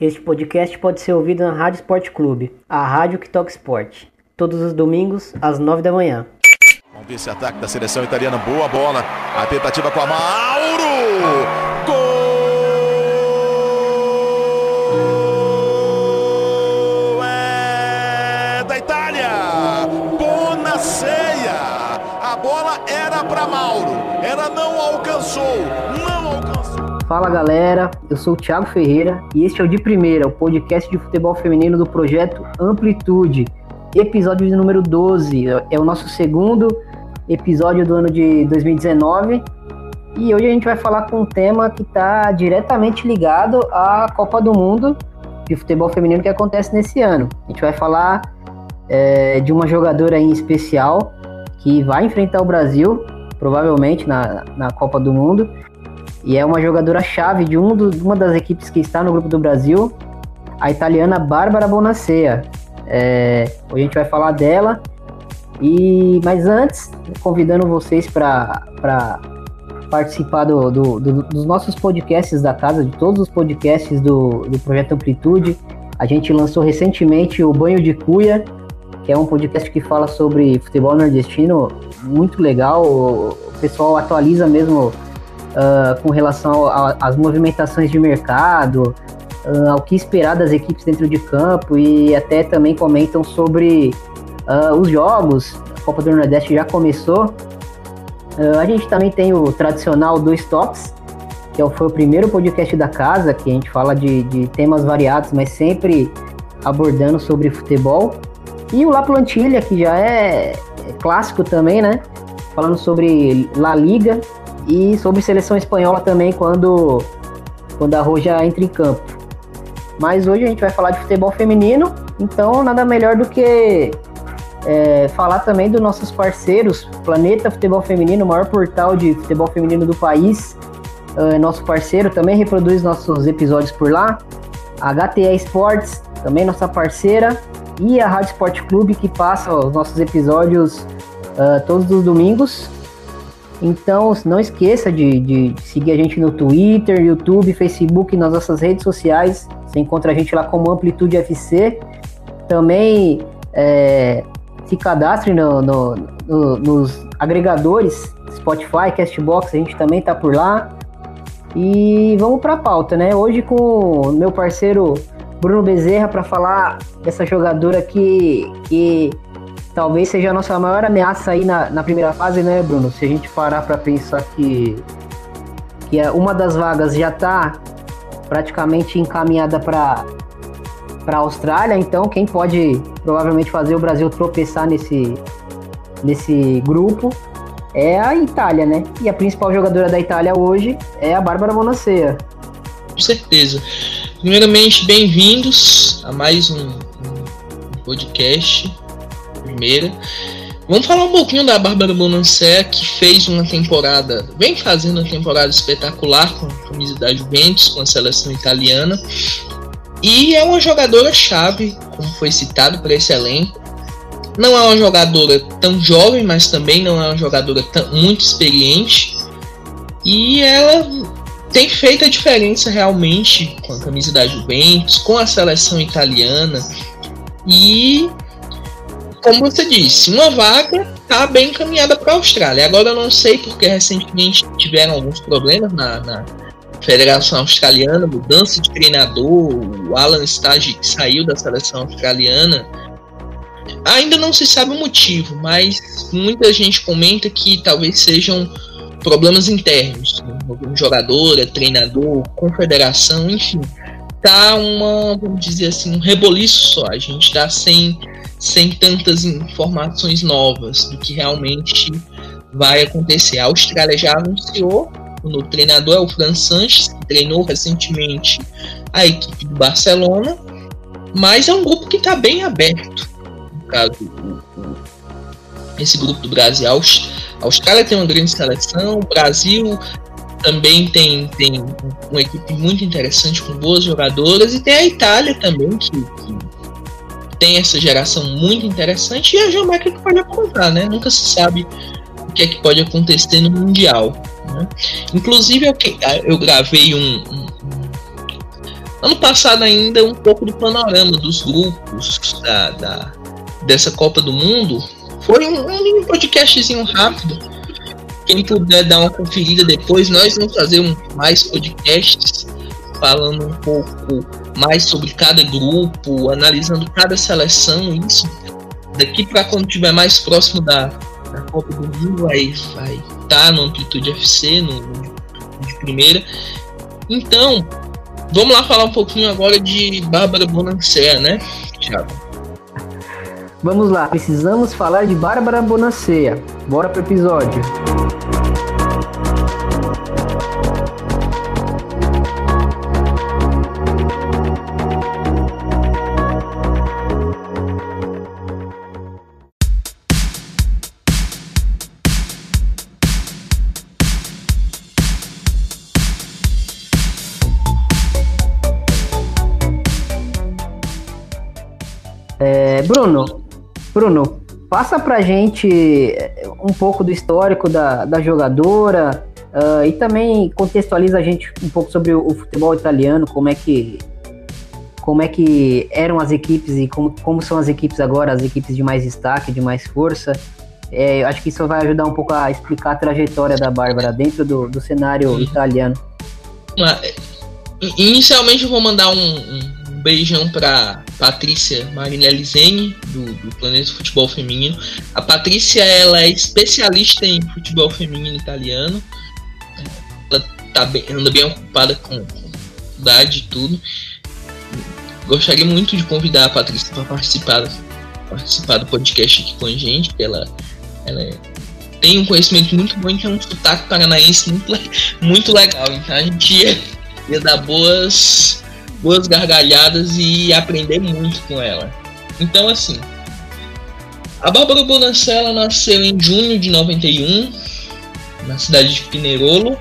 Este podcast pode ser ouvido na Rádio Esporte Clube, a rádio que toca esporte, todos os domingos às 9 da manhã. Vamos ver esse ataque da seleção italiana, boa bola, a tentativa com a Mauro, gol! É da Itália, Bonaceia, a bola era para Mauro, ela não alcançou. Fala galera, eu sou o Thiago Ferreira e este é o De Primeira, o podcast de futebol feminino do projeto Amplitude, episódio número 12. É o nosso segundo episódio do ano de 2019 e hoje a gente vai falar com um tema que está diretamente ligado à Copa do Mundo de futebol feminino que acontece nesse ano. A gente vai falar é, de uma jogadora em especial que vai enfrentar o Brasil, provavelmente na, na Copa do Mundo e é uma jogadora chave de um do, uma das equipes que está no grupo do Brasil, a italiana Bárbara Bonacea. É, hoje a gente vai falar dela. E mas antes, convidando vocês para participar do, do, do, dos nossos podcasts da casa, de todos os podcasts do, do Projeto Amplitude. A gente lançou recentemente o Banho de Cuia, que é um podcast que fala sobre futebol nordestino, muito legal. O pessoal atualiza mesmo uh, com relação às movimentações de mercado, uh, ao que esperar das equipes dentro de campo e até também comentam sobre uh, os jogos. A Copa do Nordeste já começou. a gente também tem o tradicional Dois Tops, que é foi o primeiro podcast da casa, que a gente fala de, de temas variados, mas sempre abordando sobre futebol. E o La Plantilha, que já é, é clássico também, né? Falando sobre La Liga, e sobre seleção espanhola também quando, quando a Roja entra em campo. Mas hoje a gente vai falar de futebol feminino, então nada melhor do que é, falar também dos nossos parceiros, Planeta Futebol Feminino, o maior portal de futebol feminino do país. É, nosso parceiro também reproduz nossos episódios por lá. A HTE Esportes, também nossa parceira. E a Rádio Esporte Clube, que passa os nossos episódios uh, todos os domingos. Então, não esqueça de, de, seguir a gente no Twitter, YouTube, Facebook, nas nossas redes sociais. Você encontra a gente lá como Amplitude FC. Também é, se cadastre no, no, no, nos agregadores Spotify, Castbox, a gente também tá por lá. E vamos para a pauta, né? Hoje com meu parceiro Bruno Bezerra para falar dessa jogadora que, que talvez seja a nossa maior ameaça aí na, na primeira fase, né, Bruno? Se a gente parar para pensar que, que é uma das vagas já está praticamente encaminhada para para Austrália, então quem pode provavelmente fazer o Brasil tropeçar nesse, nesse grupo é a Itália, né? E a principal jogadora da Itália hoje é a Bárbara Bonacea. Com certeza. Primeiramente, bem-vindos a mais um, um podcast primeira. Vamos falar um pouquinho da Bárbara Bonancé, que fez uma temporada, vem fazendo uma temporada espetacular com a camisa da Juventus, com a seleção italiana. E é uma jogadora chave, como foi citado para esse elenco. Não é uma jogadora tão jovem, mas também não é uma jogadora tão, muito experiente. E ela tem feito a diferença realmente com a camisa da Juventus, com a seleção italiana. E como você disse, uma vaga está bem encaminhada para a Austrália. Agora eu não sei porque recentemente tiveram alguns problemas na, na Federação Australiana, mudança de treinador, o Alan Stage saiu da seleção australiana. Ainda não se sabe o motivo, mas muita gente comenta que talvez sejam problemas internos, né? jogadora, treinador, confederação, enfim. Tá uma, vamos dizer assim, um reboliço só. A gente tá sem sem tantas informações novas do que realmente vai acontecer. A Austrália já anunciou, o novo treinador é o Fran Sanches, que treinou recentemente a equipe do Barcelona, mas é um grupo que está bem aberto. No caso, esse grupo do Brasil. A Austrália tem uma grande seleção, o Brasil também tem, tem uma equipe muito interessante com boas jogadoras, e tem a Itália também, que, que tem essa geração muito interessante e a Jamaica que pode apontar, né? Nunca se sabe o que é que pode acontecer no Mundial. Né? Inclusive, eu, eu gravei um, um, ano passado ainda um pouco do panorama dos grupos da, da dessa Copa do Mundo. Foi um, um podcastzinho rápido. Quem puder dar uma conferida depois, nós vamos fazer um, mais podcasts falando um pouco mais sobre cada grupo, analisando cada seleção. Isso daqui para quando estiver mais próximo da, da Copa do Mundo, vai vai tá no Amplitude FC, no, no de primeira. Então, vamos lá falar um pouquinho agora de Bárbara Bonancea, né, Thiago? Vamos lá, precisamos falar de Bárbara Bonancea. Bora pro episódio. É, Bruno, Bruno, passa pra gente eh, um pouco do histórico da, da jogadora uh, e também contextualiza a gente um pouco sobre o, o, futebol italiano, como é que como é que eram as equipes e como, como são as equipes agora, as equipes de mais destaque, de mais força. É, acho que isso vai ajudar um pouco a explicar a trajetória da Bárbara dentro do, do cenário italiano. Inicialmente eu vou mandar um, um beijão para Patrícia Marinelli Zeni, do, do Planeta Futebol Feminino. A Patrícia ela é especialista em futebol feminino italiano. Ela tá bem, anda bem ocupada com, com idade e tudo. Gostaria muito de convidar a Patrícia para participar, participar do podcast aqui com a gente, ela, ela é, tem um conhecimento muito bom e tem um sotaque paranaense muito, muito legal. Então a gente ia, ia dar boas boas gargalhadas e aprender muito com ela. Então, assim, a Bárbara Bonancella nasceu em junho de 91, na cidade de Pinerolo.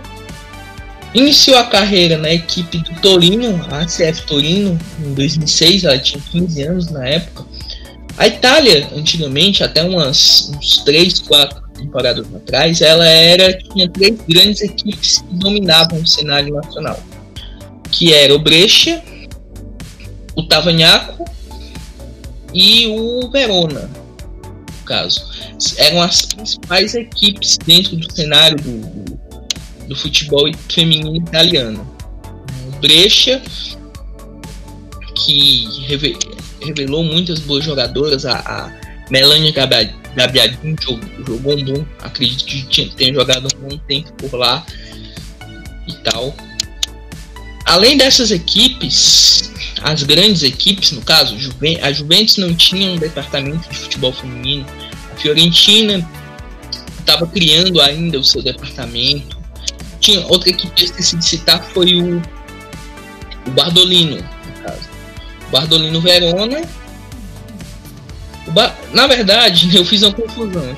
Iniciou a carreira na equipe do Torino, a ACF Torino, em 2006, ela tinha 15 anos na época. A Itália, antigamente, até umas, uns 3, 4 temporadas atrás, ela era tinha três grandes equipes que dominavam o cenário nacional que era o Brescia, o Tavagnaco e o Verona, no caso. Eram as principais equipes dentro do cenário do, do, futebol feminino italiano. O Brescia, que revelou muitas boas jogadoras, a, a Melania Gabiadin jogou, um bom, acredito que tenha jogado um bom tempo por lá e tal. Além dessas equipes, as grandes equipes, no caso, a Juventus não tinha um departamento de futebol feminino, a Fiorentina estava criando ainda o seu departamento. Tinha outra equipe que eu esqueci de citar foi o, o Bardolino, no caso. O Bardolino Verona. O ba... Na verdade, eu fiz uma confusão.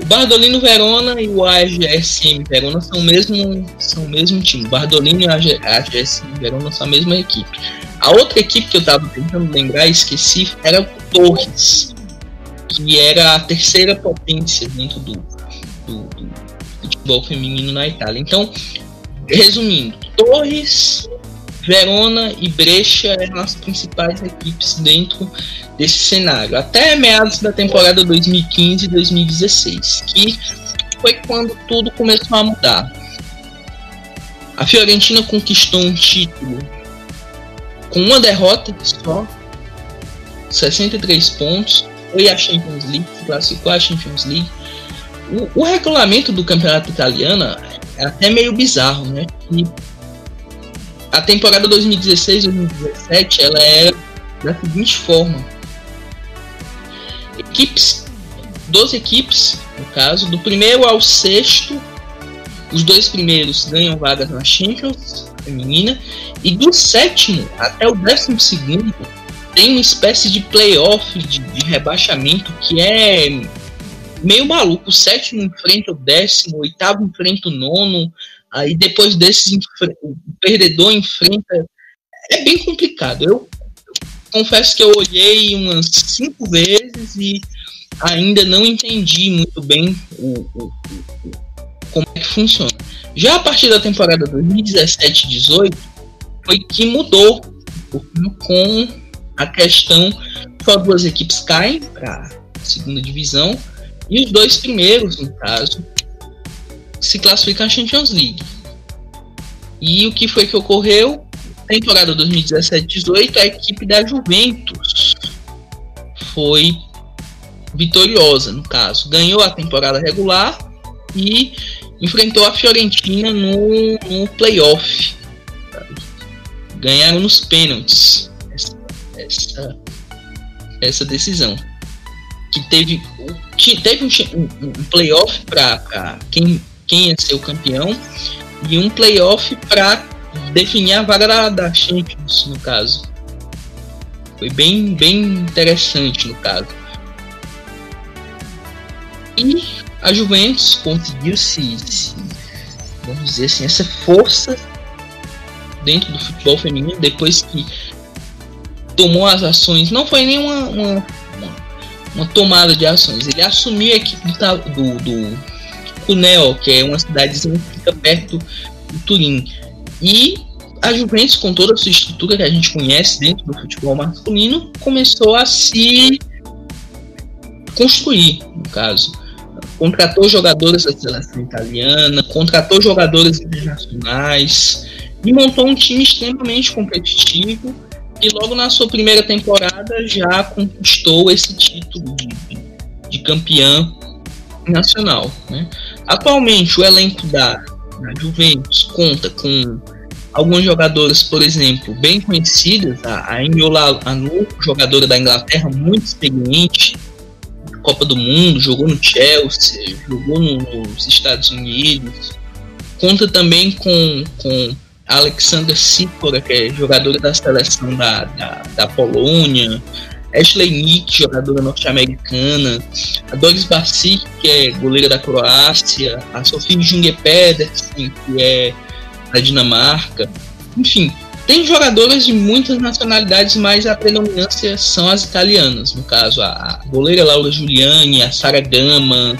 O Bardolino Verona e o AGSM Verona são o mesmo, são o mesmo time. O Bardolino e o AGSM Verona são a mesma equipe. A outra equipe que eu estava tentando lembrar e esqueci era o Torres, que era a terceira potência dentro do, do, do futebol feminino na Itália. Então, resumindo, Torres, Verona e Brescia eram as principais equipes dentro desse cenário, até meados da temporada 2015-2016, que foi quando tudo começou a mudar. A Fiorentina conquistou um título com uma derrota só, 63 pontos, foi a Champions League, classificou a Champions League. O, o regulamento do campeonato italiano é até meio bizarro, né? E a temporada 2016-2017 ela era da seguinte forma: equipes, 12 equipes, no caso, do primeiro ao sexto, os dois primeiros ganham vagas na Champions feminina e do sétimo até o décimo segundo tem uma espécie de playoff de, de rebaixamento que é meio maluco. O sétimo enfrenta o décimo, o oitavo enfrenta o nono, Aí depois desses, o perdedor enfrenta. É bem complicado. Eu, eu confesso que eu olhei umas cinco vezes e ainda não entendi muito bem o, o, o, como é que funciona. Já a partir da temporada 2017-18 foi que mudou com a questão só duas equipes caem para segunda divisão e os dois primeiros, no caso, se classificam à Champions League. E o que foi que ocorreu? Temporada 2017-18, a equipe da Juventus foi vitoriosa, no caso. Ganhou a temporada regular e enfrentou a Fiorentina no, no playoff. Ganharam nos pênaltis essa, essa, essa decisão. Que teve, teve um, um playoff para quem, quem ia ser o campeão e um playoff para definir a vaga da, da Champions, no caso. Foi bem, bem interessante no caso. E a Juventus conseguiu se, se, vamos dizer assim, essa força dentro do futebol feminino depois que tomou as ações. Não foi nenhuma uma, uma, tomada de ações. Ele assumiu a equipe do, do, Cuneo, que é uma cidadezinha que fica perto do Turim. E a Juventus, com toda a sua estrutura que a gente conhece dentro do futebol masculino, começou a se construir, no caso contratou jogadores da seleção italiana, contratou jogadores internacionais e montou um time extremamente competitivo e logo na sua primeira temporada já conquistou esse título de, de campeã nacional. Né? Atualmente o elenco da, da Juventus conta com alguns jogadores, por exemplo, bem conhecidos, a, a Emiola Anu, jogadora da Inglaterra, muito experiente, Copa do Mundo, jogou no Chelsea, jogou no, nos Estados Unidos. Conta também com, com Alexander Sikora, que é jogadora da seleção da, da, da Polônia. Ashley Nick, jogadora norte-americana. A Doris Basic, que é goleira da Croácia. A Sofie Junge Pedersen, que é da Dinamarca. Enfim, tem jogadoras de muitas nacionalidades, mas a predominância são as italianas. No caso, a goleira Laura Giuliani, a Sara Gama.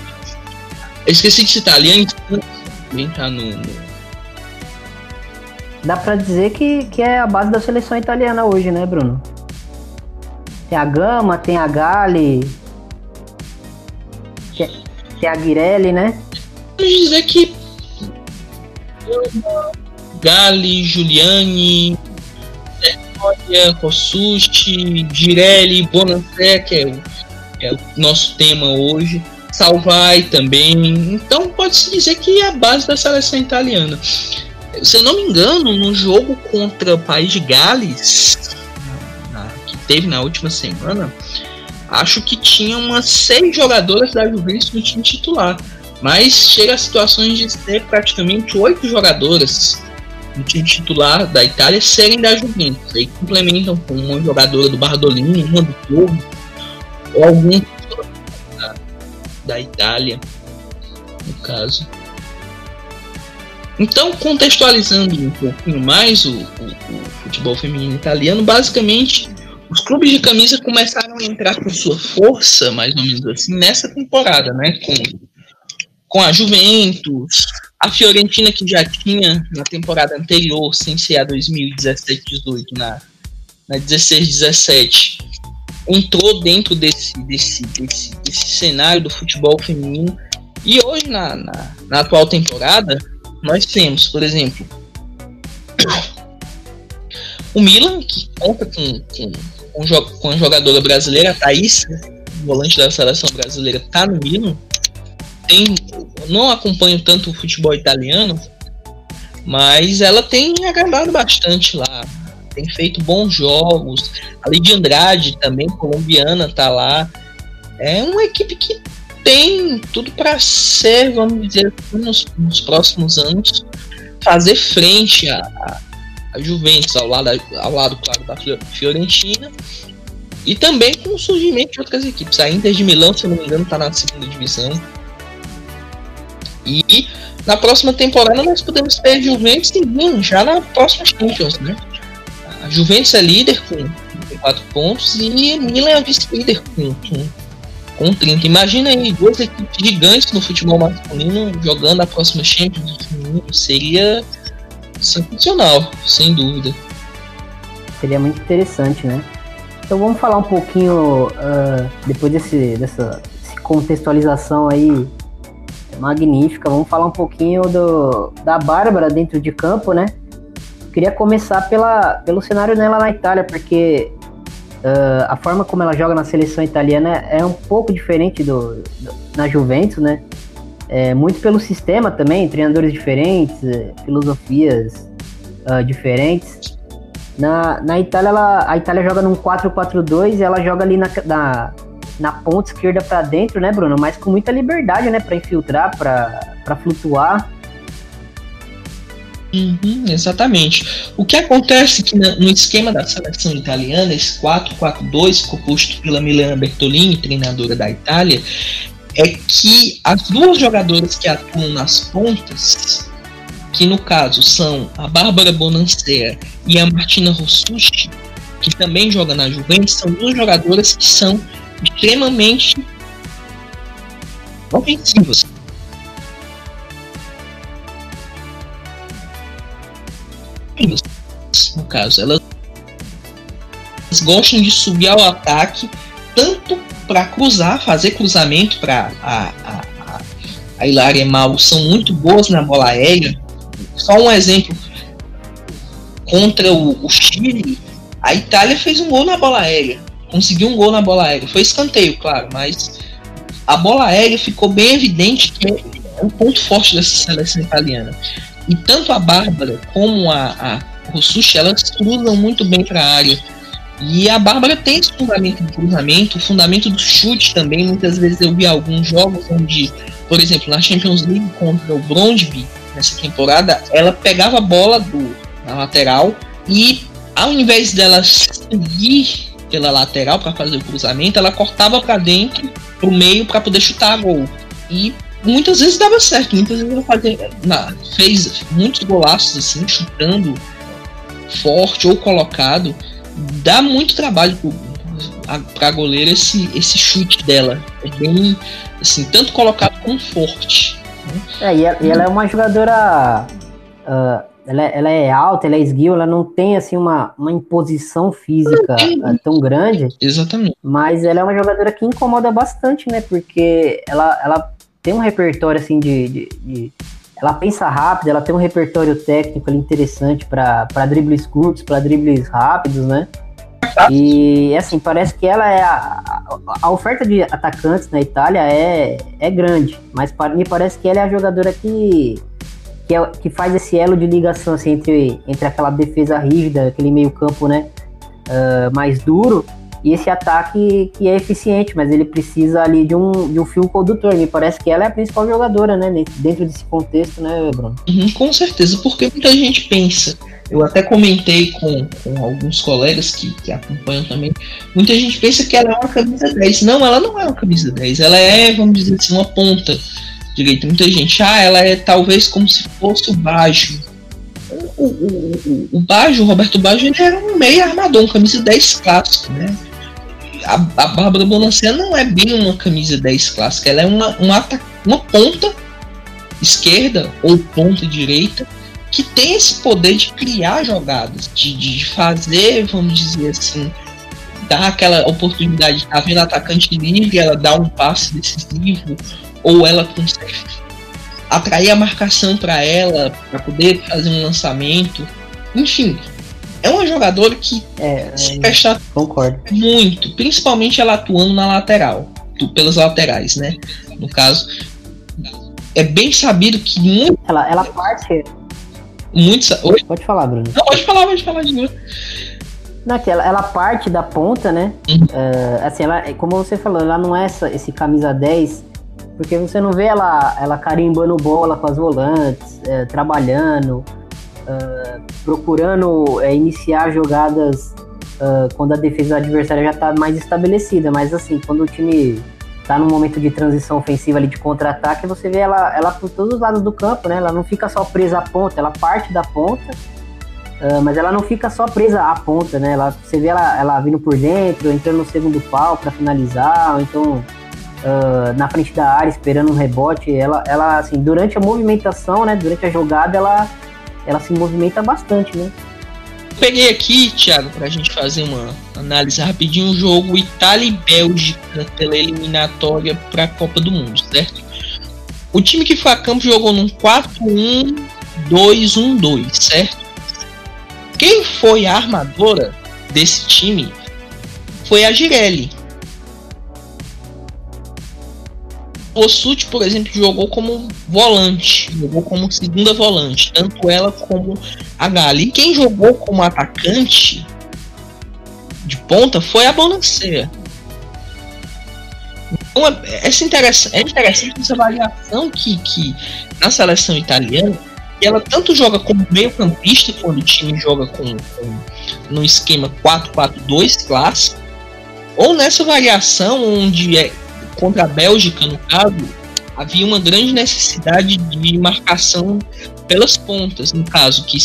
Eu esqueci de citar, a Liane tá no, no. Dá pra dizer que, que é a base da seleção italiana hoje, né, Bruno? Tem a Gama, tem a Gali, tem a Guirelli, né? Vamos dizer que Gali, Giuliani, Vitória, Kossusti, Girelli, Bonancé, que é, o, é o nosso tema hoje, Salvai também. Então pode-se dizer que é a base da seleção italiana. Se eu não me engano, no jogo contra o país de Gales, teve na última semana, acho que tinha umas seis jogadoras da Juventus no time titular. Mas chega a situações de ser praticamente oito jogadoras no time titular da Itália serem da Juventus. Aí complementam com uma jogadora do Bardolini, uma do Torre, ou algum da, da Itália, no caso. Então, contextualizando um pouquinho mais o, o, o, futebol feminino italiano, basicamente os clubes de camisa começaram a entrar com sua força, mais ou menos assim, nessa temporada, né? Com, com a Juventus, a Fiorentina, que já tinha na temporada anterior, sem ser a 2017-18, na, na 16-17, entrou dentro desse, desse, desse, desse cenário do futebol feminino. E hoje, na, na, na atual temporada, nós temos, por exemplo, o Milan, que conta com, com, com, com a jogadora brasileira, Thaís, volante da seleção brasileira, está no Milan tem. Não acompanho tanto o futebol italiano, mas ela tem agradado bastante lá. Tem feito bons jogos. A Lidia Andrade, também colombiana, tá lá. É uma equipe que tem tudo para ser, vamos dizer, nos, nos, próximos anos, fazer frente a, a, a, Juventus, ao lado, ao lado, claro, da Fiorentina. E também com o surgimento de outras equipes. A Inter de Milão, se não me engano, está na segunda divisão. E na próxima temporada nós podemos ter Juventus e já na próxima Champions, né? A Juventus é líder com 4 pontos e Milan é vice-líder com, com, com 30. Imagina aí duas equipes gigantes no futebol masculino jogando a próxima Champions. Seria sensacional, sem dúvida. seria muito interessante, né? Então vamos falar um pouquinho, uh, depois desse, dessa contextualização aí magnífica, vamos falar um pouquinho do, da Bárbara dentro de campo, né? Queria começar pela, pelo cenário dela na Itália, porque uh, a forma como ela joga na seleção italiana é um pouco diferente do, do na Juventus, né? É, muito pelo sistema também, treinadores diferentes, filosofias uh, diferentes. Na, na Itália, ela, a Itália joga num 4-4-2 e ela joga ali na, na, na ponta esquerda para dentro, né, Bruno? Mas com muita liberdade, né, para infiltrar, para flutuar. Uhum, exatamente. O que acontece que no esquema da seleção italiana, esse 4-4-2, composto pela Milena Bertolini, treinadora da Itália, é que as duas jogadoras que atuam nas pontas que no caso são a Bárbara Bonancea e a Martina Rossucci, que também joga na Juventus, são duas jogadoras que são extremamente ofensivas. No caso, elas gostam de subir ao ataque tanto para cruzar, fazer cruzamento para a, a, a, Hilária Mal são muito boas na bola aérea, só um exemplo. Contra o, o Chile, a Itália fez um gol na bola aérea. Conseguiu um gol na bola aérea. Foi escanteio, claro, mas a bola aérea ficou bem evidente que é um ponto forte dessa seleção italiana. E tanto a Bárbara como a, a Rossucci, elas cruzam muito bem para a área. E a Bárbara tem esse fundamento do cruzamento, o fundamento do chute também. Muitas vezes eu vi alguns jogos onde, por exemplo, na Champions League contra o Brondby, nessa temporada, ela pegava a bola do, na lateral e ao invés dela seguir pela lateral para fazer o cruzamento, ela cortava para dentro, pro meio para poder chutar a gol. E muitas vezes dava certo, muitas vezes ela fazia, na, fez muitos golaços assim, chutando forte ou colocado. Dá muito trabalho para a goleira esse, esse chute dela. É bem assim, tanto colocado como forte. É, e ela, e ela é uma jogadora. Uh, ela, ela, é alta, ela é esguio, ela não tem assim uma, uma imposição física uh, tão grande. Exatamente. Mas ela é uma jogadora que incomoda bastante, né? Porque ela, ela tem um repertório assim de, de, de ela pensa rápido, ela tem um repertório técnico ali, interessante para dribles curtos, para dribles rápidos, né? E assim, parece que ela é a, a, oferta de atacantes na Itália é, é grande, mas me parece que ela é a jogadora que, que, é, que faz esse elo de ligação assim, entre, entre aquela defesa rígida, aquele meio-campo né, uh, mais duro, e esse ataque que é eficiente, mas ele precisa ali de um, de um fio condutor. Me parece que ela é a principal jogadora, né? Dentro desse contexto, né, Bruno? Uhum, com certeza, porque muita gente pensa eu até comentei com, com alguns colegas que, que acompanham também. Muita gente pensa que ela é uma camisa 10. Não, ela não é uma camisa 10. Ela é, vamos dizer assim, uma ponta direita. Muita gente, ah, ela é talvez como se fosse o Bajo. O, o, o, o Bajo, o Roberto Bajo, ele era um meio armador, um camisa 10 clássico, né? A, a Bárbara Bonancea não é bem uma camisa 10 clássica, ela é uma, uma, uma ponta esquerda ou ponta direita que tem esse poder de criar jogadas, de, de fazer, vamos dizer assim, dar aquela oportunidade tá vendo atacante livre, ela dá um passe decisivo, ou ela consegue atrair a marcação para ela, para poder fazer um lançamento. Enfim, é uma jogadora que é, se fecha concordo. muito, principalmente ela atuando na lateral, pelas laterais, né? No caso, é bem sabido que muito. Ela, ela parte muito. Oi? Pode falar, Bruno. Não, pode falar, pode falar de novo. Naquela, ela parte da ponta, né? Uhum. Uh, assim, ela, como você falou, ela não é essa, esse camisa 10, porque você não vê ela, ela carimbando bola com as volantes, uh, trabalhando, uh, procurando iniciar jogadas quando a defesa do adversário já está mais estabelecida. Mas assim, quando o time tá num momento de transição ofensiva ali de contra-ataque, você vê ela, ela por todos os lados do campo, né? Ela não fica só presa à ponta, ela parte da ponta, uh, mas ela não fica só presa à ponta, né? Ela, você vê ela, ela vindo por dentro, entrando no segundo pau para finalizar, ou então uh, na frente da área esperando um rebote. Ela, ela, assim, durante a movimentação, né? Durante a jogada, ela, ela se movimenta bastante, né? peguei aqui, Thiago, para a gente fazer uma análise rapidinho, o jogo Itália e Bélgica pela eliminatória para a Copa do Mundo, certo? O time que foi a campo jogou num 4-1-2-1-2, certo? Quem foi a armadora desse time foi a Girelli. O Sut, por exemplo, jogou como volante, jogou como segunda volante, tanto ela como a Gali. Quem jogou como atacante de ponta foi a Bonancea. Então, é, essa interessante, é interessante essa variação que, que na seleção italiana e ela tanto joga como meio campista quando o time joga com, com no esquema 4-4-2 clássico, ou nessa variação onde é contra a Bélgica, no caso, havia uma grande necessidade de marcação pelas pontas, no caso que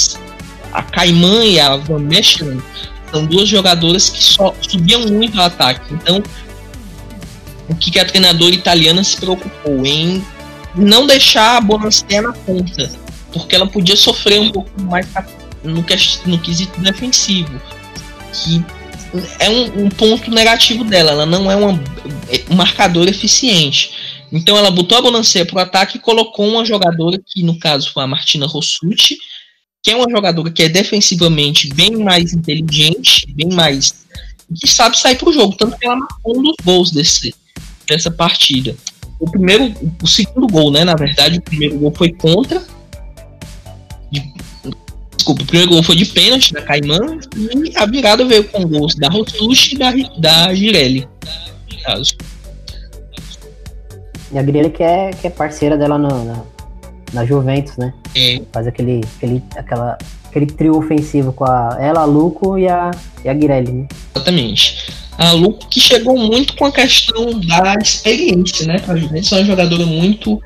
a Caimã e a Van Mechelen são duas jogadoras que só subiam muito ao ataque. Então, o que a treinadora italiana se preocupou em não deixar a Bonancea na ponta, porque ela podia sofrer um pouco mais no, no quesito defensivo, que é um, um, ponto negativo dela. Ela não é uma, um marcador eficiente. Então ela botou a Bonancea para o ataque e colocou uma jogadora que, no caso, foi a Martina Rossuti, que é uma jogadora que é defensivamente bem mais inteligente, bem mais. que sabe sair para o jogo. Tanto que ela marcou um dos gols desse, dessa partida. O primeiro, o segundo gol, né? Na verdade, o primeiro gol foi contra Desculpa, o primeiro gol foi de pênalti da Caimã e a virada veio com gols da Rotush e da, da Girelli. E a Girelli que é, que é parceira dela no, na, na Juventus, né? É. Faz aquele, aquele, aquela, aquele trio ofensivo com a, ela, a Luco e a, e a Girelli, né? Exatamente. A Luco que chegou muito com a questão da experiência, né? A Juventus é uma jogadora muito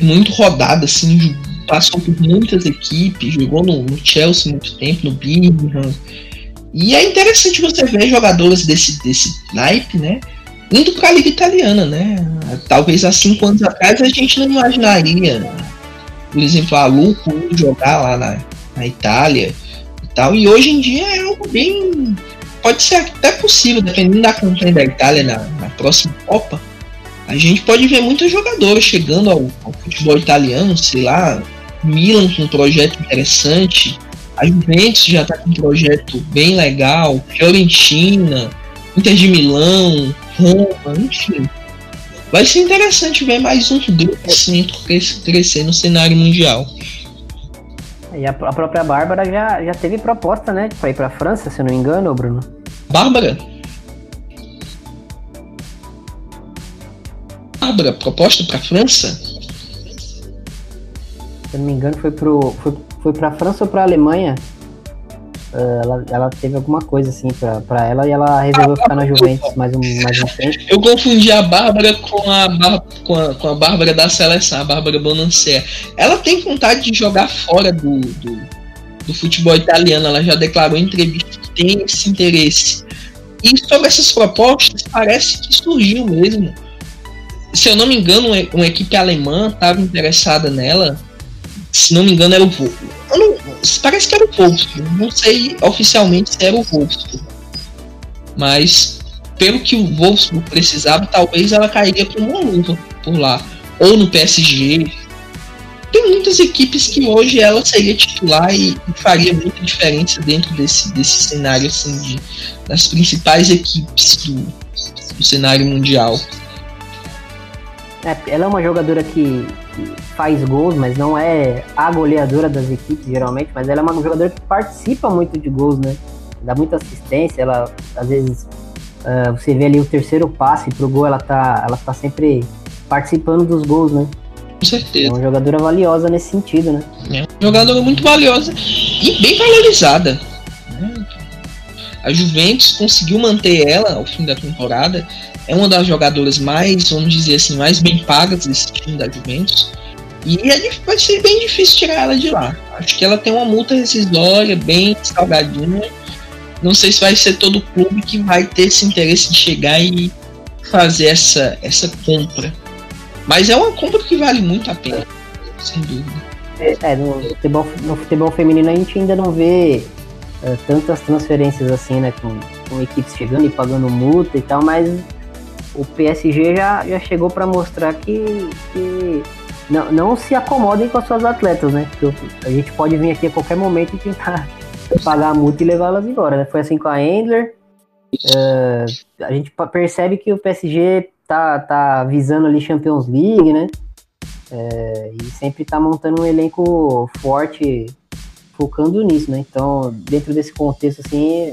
muito rodada, assim, passou por muitas equipes, jogou no, no Chelsea muito tempo, no Birmingham. E é interessante você ver jogadores desse, desse naipe, né? Indo para a Liga Italiana, né? Talvez há cinco anos atrás a gente não imaginaria, por exemplo, a Luco jogar lá na, na Itália e tal. E hoje em dia é algo bem. Pode ser até possível, dependendo da campanha da Itália na, na próxima Copa. A gente pode ver muitos jogadores chegando ao, ao futebol italiano, sei lá, Milan com um projeto interessante, a Juventus já está com um projeto bem legal, Fiorentina, Inter de Milão, Roma, enfim. Vai ser interessante ver mais um grupo assim crescer no cenário mundial. E a, a própria Bárbara já, já teve proposta, né? Pra ir pra França, se eu não me engano, Bruno. Bárbara? Bárbara, proposta pra França? Se eu não me engano, foi, pro, foi, foi pra França ou pra Alemanha. Uh, ela, ela teve alguma coisa assim pra, pra ela e ela resolveu ficar na Juventus mais um, mais um tempo. Eu confundi a Bárbara com a, com a, com a Bárbara da seleção, a Bárbara Bonancea. Ela tem vontade de jogar fora do, do, do futebol italiano, ela já declarou em entrevista que tem esse interesse. E sobre essas propostas, parece que surgiu mesmo. Se eu não me engano, uma equipe alemã estava interessada nela se não me engano, era o Wolfsburg. Parece que era o Wolfsburg. Não sei oficialmente se era o Wolfsburg. Mas, pelo que o Wolfsburg precisava, talvez ela cairia com uma luva por lá. Ou no PSG. Tem muitas equipes que hoje ela seria titular e, faria muita diferença dentro desse, desse cenário assim, de, das principais equipes do, do cenário mundial. É, ela é uma jogadora que, que, faz gols, mas não é a goleadora das equipes, geralmente, mas ela é uma jogadora que participa muito de gols, né? Dá muita assistência, ela às vezes uh, você vê ali o terceiro passe pro gol, ela tá, ela tá sempre participando dos gols, né? Com certeza. É uma jogadora valiosa nesse sentido, né? É uma jogadora muito valiosa e bem valorizada. A Juventus conseguiu manter ela ao fim da temporada é uma das jogadoras mais, vamos dizer assim, mais bem pagas desse time da Juventus. E é, vai ser bem difícil tirar ela de lá. Acho que ela tem uma multa rescisória bem salgadinha. Não sei se vai ser todo clube que vai ter esse interesse de chegar e fazer essa, essa compra. Mas é uma compra que vale muito a pena, sem dúvida. É, no futebol, no futebol feminino a gente ainda não vê uh, tantas transferências assim, né? Com, com equipes chegando e pagando multa e tal, mas o PSG já, já chegou para mostrar que, que não, não se acomodem com as suas atletas, né? Porque a gente pode vir aqui a qualquer momento e tentar pagar a multa e levá-las embora, né? Foi assim com a Endler. Uh, a gente percebe que o PSG tá, tá visando ali Champions League, né? É, e sempre tá montando um elenco forte, focando nisso, né? Então, dentro desse contexto, assim,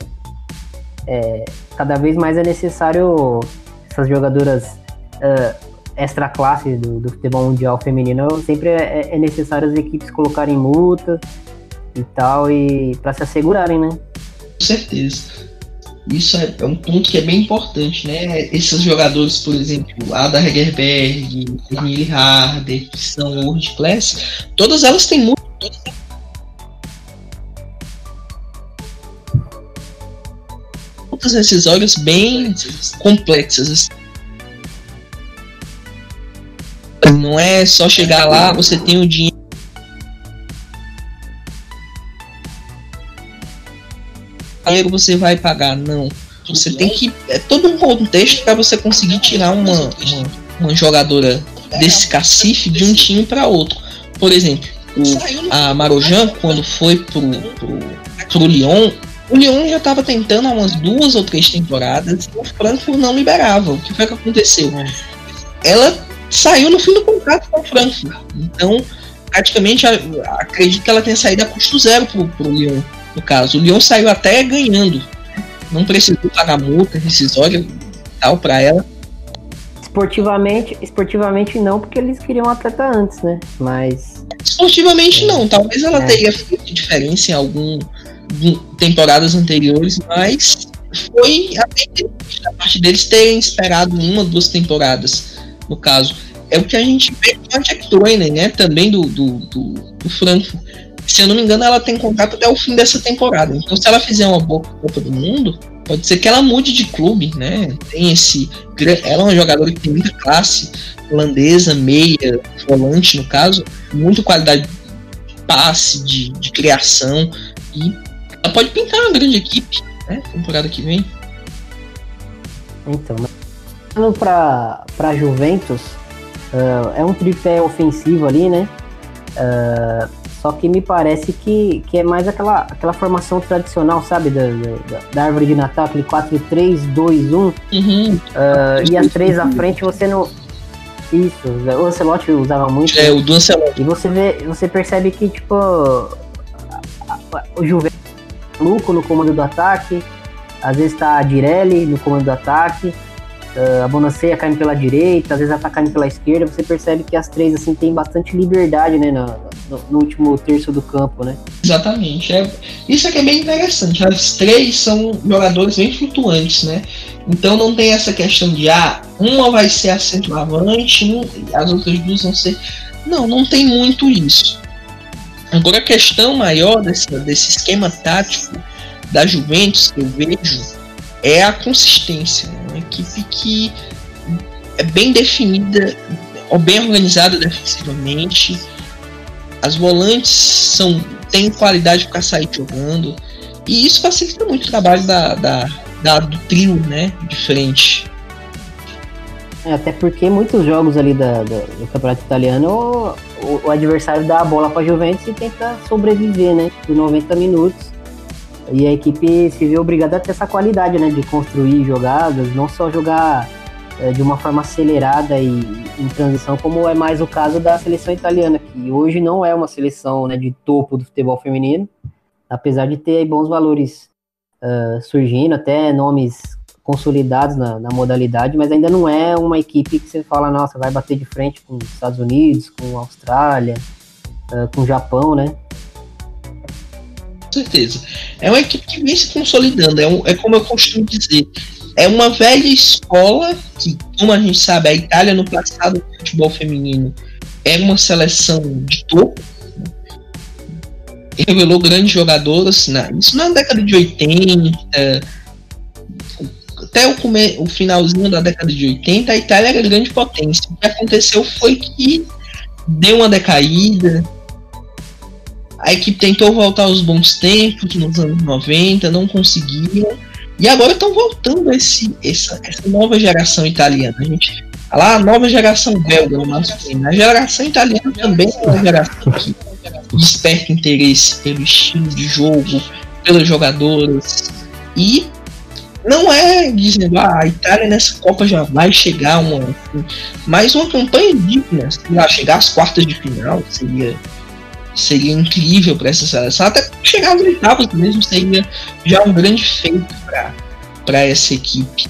é, cada vez mais é necessário essas jogadoras uh, extra classe do, do, futebol mundial feminino, sempre é, é, necessário as equipes colocarem multa e tal, e para se assegurarem, né? Com certeza. Isso é, é, um ponto que é bem importante, né? Esses jogadores, por exemplo, Ada Hegerberg, Emily Harder, que são world class, todas elas têm muito. Muitas decisórias bem complexas. Não é só chegar lá, você tem o dinheiro dinheiro você vai pagar, não. Você tem que. É todo um contexto para você conseguir tirar uma, uma, uma, jogadora desse cacife de um time para outro. Por exemplo, o, a Marojan, quando foi pro, pro, pro Lyon, o Lyon já estava tentando há umas duas ou três temporadas e o Frankfurt não liberava. O que foi que aconteceu? Ela saiu no fim do contrato com o Frankfurt. Então, praticamente, acredito que ela tenha saído a custo zero pro, pro Lyon no caso. O Lyon saiu até ganhando. Não precisou pagar multa rescisória tal para ela. Esportivamente, esportivamente não, porque eles queriam um atleta antes, né? Mas. Esportivamente é. não. Talvez ela é. teria feito diferença em algum temporadas anteriores, mas foi a parte deles terem esperado uma, duas temporadas, no caso. É o que a gente vê com a Jack Trainer, né? Também do, do, do, do Frankfurt se eu não me engano, ela tem contrato até o fim dessa temporada. Então, se ela fizer uma boa Copa do Mundo, pode ser que ela mude de clube, né? Tem esse. Ela é uma jogadora que tem muita classe holandesa, meia, volante, no caso, muita qualidade de passe, de, de criação. E ela pode pintar uma grande equipe, né? Temporada que vem. Então, para para Juventus, uh, é um tripé ofensivo ali, né? Uh, só que me parece que, que é mais aquela, aquela formação tradicional, sabe? Da, da, da árvore de Natal, aquele 4, 3, 2, 1. Uhum. Uh, e as três à frente você não. Isso, o Ancelotti usava muito. É, o do Ancelotti. E você vê, você percebe que, tipo, o Juventus Luco no comando do ataque, às vezes tá a Direlli no comando do ataque, uh, a Bonaceia caindo pela direita, às vezes ela tá caindo pela esquerda, você percebe que as três, assim, tem bastante liberdade, né, na, no, no, último terço do campo, né? Exatamente. É, isso aqui é bem interessante. As três são jogadores bem flutuantes, né? Então não tem essa questão de ah, uma vai ser a centroavante, um, as outras duas vão ser. Não, não tem muito isso. Agora a questão maior desse, desse esquema tático da Juventus que eu vejo é a consistência. Né? Uma equipe que é bem definida, ou bem organizada defensivamente, as volantes são têm qualidade para sair jogando. E isso facilita muito o trabalho da, da, da, do trio, né? De frente. É, até porque muitos jogos ali da, da do Campeonato Italiano, o, o, adversário dá a bola para a Juventus e tenta sobreviver, né? Por 90 minutos. E a equipe se vê obrigada a ter essa qualidade, né? De construir jogadas, não só jogar é, de uma forma acelerada e em transição, como é mais o caso da seleção italiana, que hoje não é uma seleção né, de topo do futebol feminino, apesar de ter bons valores uh, surgindo, até nomes consolidados na, na, modalidade, mas ainda não é uma equipe que você fala, nossa, vai bater de frente com os Estados Unidos, com a Austrália, uh, com o Japão, né? Com certeza. É uma equipe que vem se consolidando, é, um, é como eu costumo dizer, é uma velha escola que, como a gente sabe, a Itália no passado do futebol feminino é uma seleção de topo. Né? Revelou grandes jogadoras, na, isso na década de 80, até o, come, o finalzinho da década de 80, a Itália era grande potência. O que aconteceu foi que deu uma decaída, A equipe tentou voltar aos bons tempos nos anos 90, não conseguiu. E agora estão voltando esse, essa, essa nova geração italiana. A gente lá a nova geração belga. A geração italiana também é uma geração que desperta interesse pelo estilo de jogo, pelas jogadoras. E não é dizendo, ah, a Itália nessa Copa já vai chegar uma. Mas uma campanha digna, lá, chegar às quartas de final seria, seria incrível para essa seleção. Até chegar às oitavas mesmo seria já um grande feito para essa equipe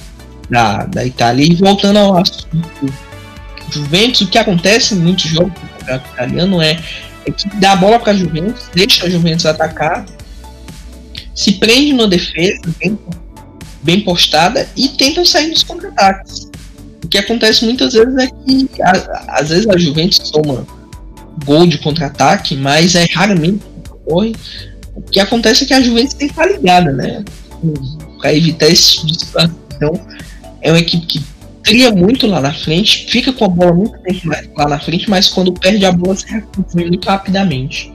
da, da Itália. E voltando ao assunto Juventus, o que acontece em muitos jogos do campeonato italiano é, é que dá a bola para a Juventus, deixa a Juventus atacar, se prende na defesa, bem, bem postada, e tentam sair dos contra-ataques. O que acontece muitas vezes é que, a, às vezes, a Juventus toma gol de contra-ataque, mas é raramente que ocorre. O que acontece é que a Juventus tem que estar ligada, né? Para evitar esse. Então, é uma equipe que cria muito lá na frente, fica com a bola muito tempo lá na frente, mas quando perde a bola se recompõe muito rapidamente.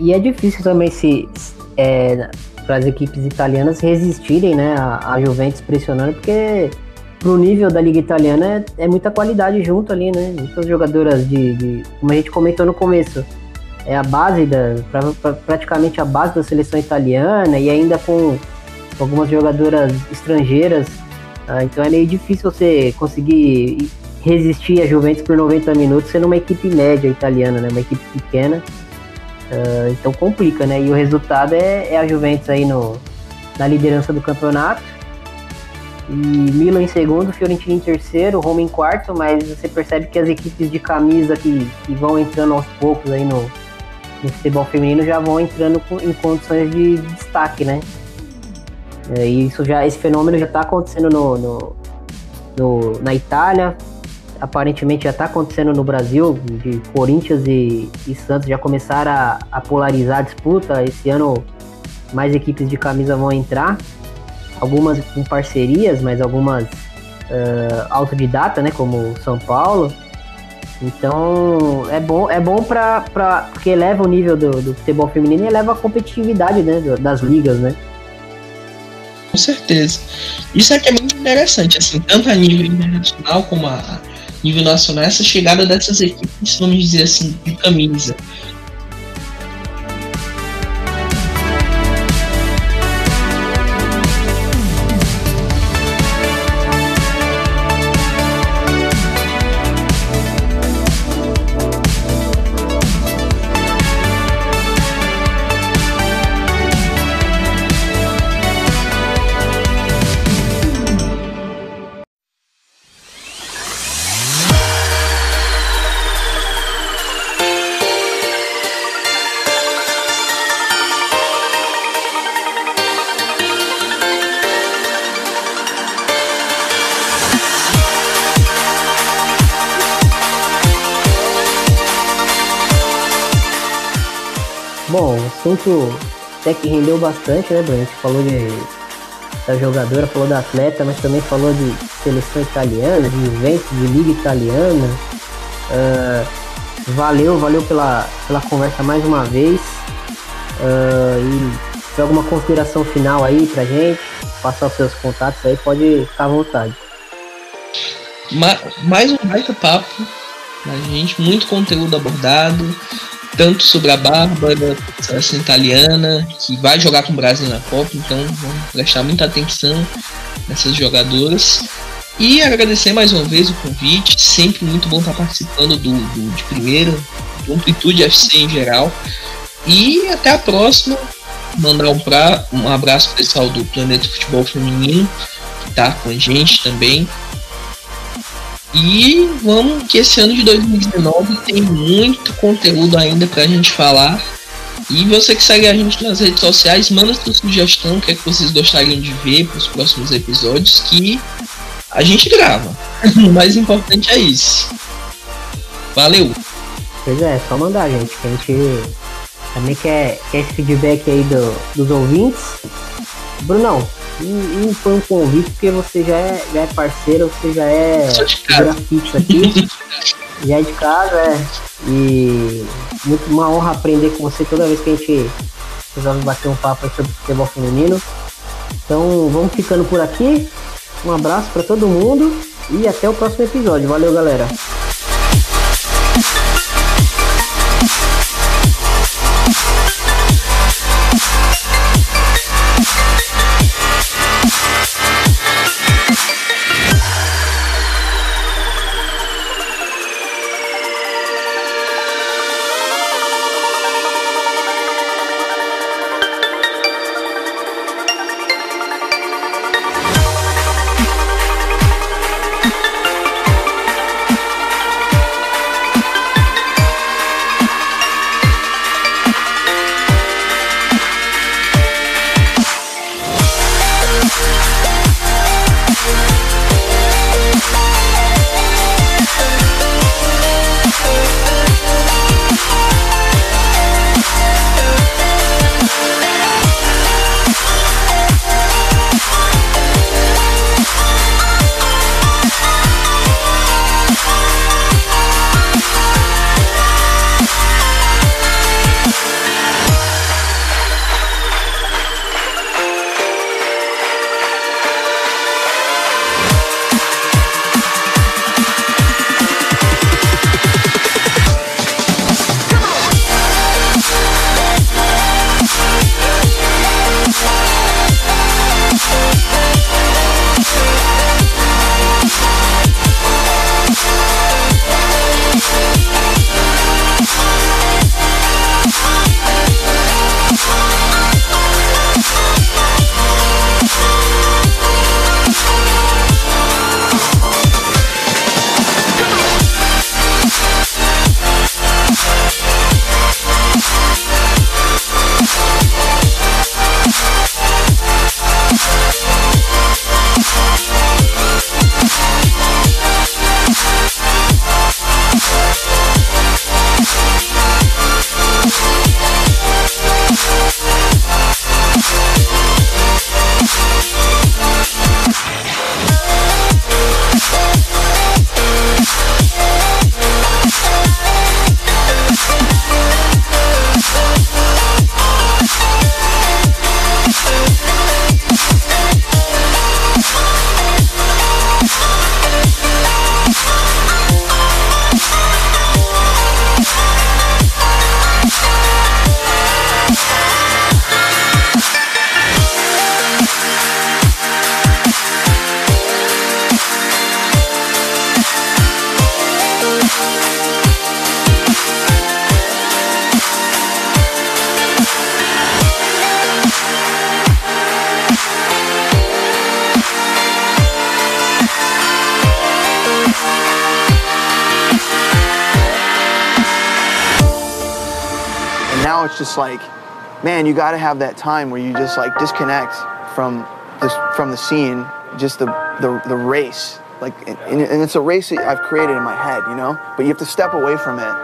E é difícil também se é, para as equipes italianas resistirem né, a, a Juventus pressionando, porque pro nível da liga italiana é, é, muita qualidade junto ali, né? Muitas jogadoras de, de, como a gente comentou no começo, é a base da pra, pra, praticamente a base da seleção italiana e ainda com algumas jogadoras estrangeiras. Ah, então é meio difícil você conseguir resistir a Juventus por 90 minutos sendo uma equipe média italiana, né? Uma equipe pequena. Ah, então complica, né? E o resultado é, é, a Juventus aí no, na liderança do campeonato. E Milan em segundo, Fiorentina em terceiro, Roma em quarto, mas você percebe que as equipes de camisa que, que vão entrando aos poucos aí no, no futebol feminino já vão entrando com, em condições de destaque, né? É, e isso já, esse fenômeno já está acontecendo no, no, no, na Itália, aparentemente já está acontecendo no Brasil, de Corinthians e, e Santos já começaram a, a, polarizar a disputa. Esse ano mais equipes de camisa vão entrar, algumas com parcerias, mas algumas uh, autodidata, né, como São Paulo. Então é bom, é bom para porque eleva o nível do, do futebol feminino e eleva a competitividade né, das ligas, né? Com certeza. Isso é que é muito interessante, assim, tanto a nível internacional como a nível nacional, essa chegada dessas equipes, vamos dizer assim, de camisa. Até que rendeu bastante, né, Bruno? A gente falou de, da jogadora, falou da atleta, mas também falou de seleção italiana, de eventos de liga italiana. Uh, valeu, valeu pela, pela conversa mais uma vez. Uh, e se alguma consideração final aí pra gente, passar os seus contatos aí, pode ficar à vontade. Ma mais um baita papo a gente, muito conteúdo abordado tanto sobre a Bárbara, seleção italiana, que vai jogar com o Brasil na Copa, então vamos prestar muita atenção nessas jogadoras. E agradecer mais uma vez o convite, sempre muito bom estar participando do, do de primeira, do Amplitude FC em geral. E até a próxima. Mandar um, pra, um abraço pessoal do Planeta Futebol Feminino, que está com a gente também. E vamos que esse ano de 2019 tem muito conteúdo ainda pra gente falar. E você que segue a gente nas redes sociais, manda sua sugestão, o que é que vocês gostariam de ver para os próximos episódios, que a gente grava. o mais importante é isso. Valeu! Pois é, só mandar, gente, que a gente também quer, quer esse feedback aí do, dos ouvintes. Brunão, e, e foi um convite porque você já é, já é parceiro, você já é grafite aqui. já é de casa, é. E muito uma honra aprender com você toda vez que a gente resolve bater um papo sobre futebol feminino. Então vamos ficando por aqui. Um abraço para todo mundo e até o próximo episódio. Valeu, galera. Just like, man, you got to have that time where you just like disconnect from this from the scene, just the the, the race. Like, and, and it's a race that I've created in my head, you know. But you have to step away from it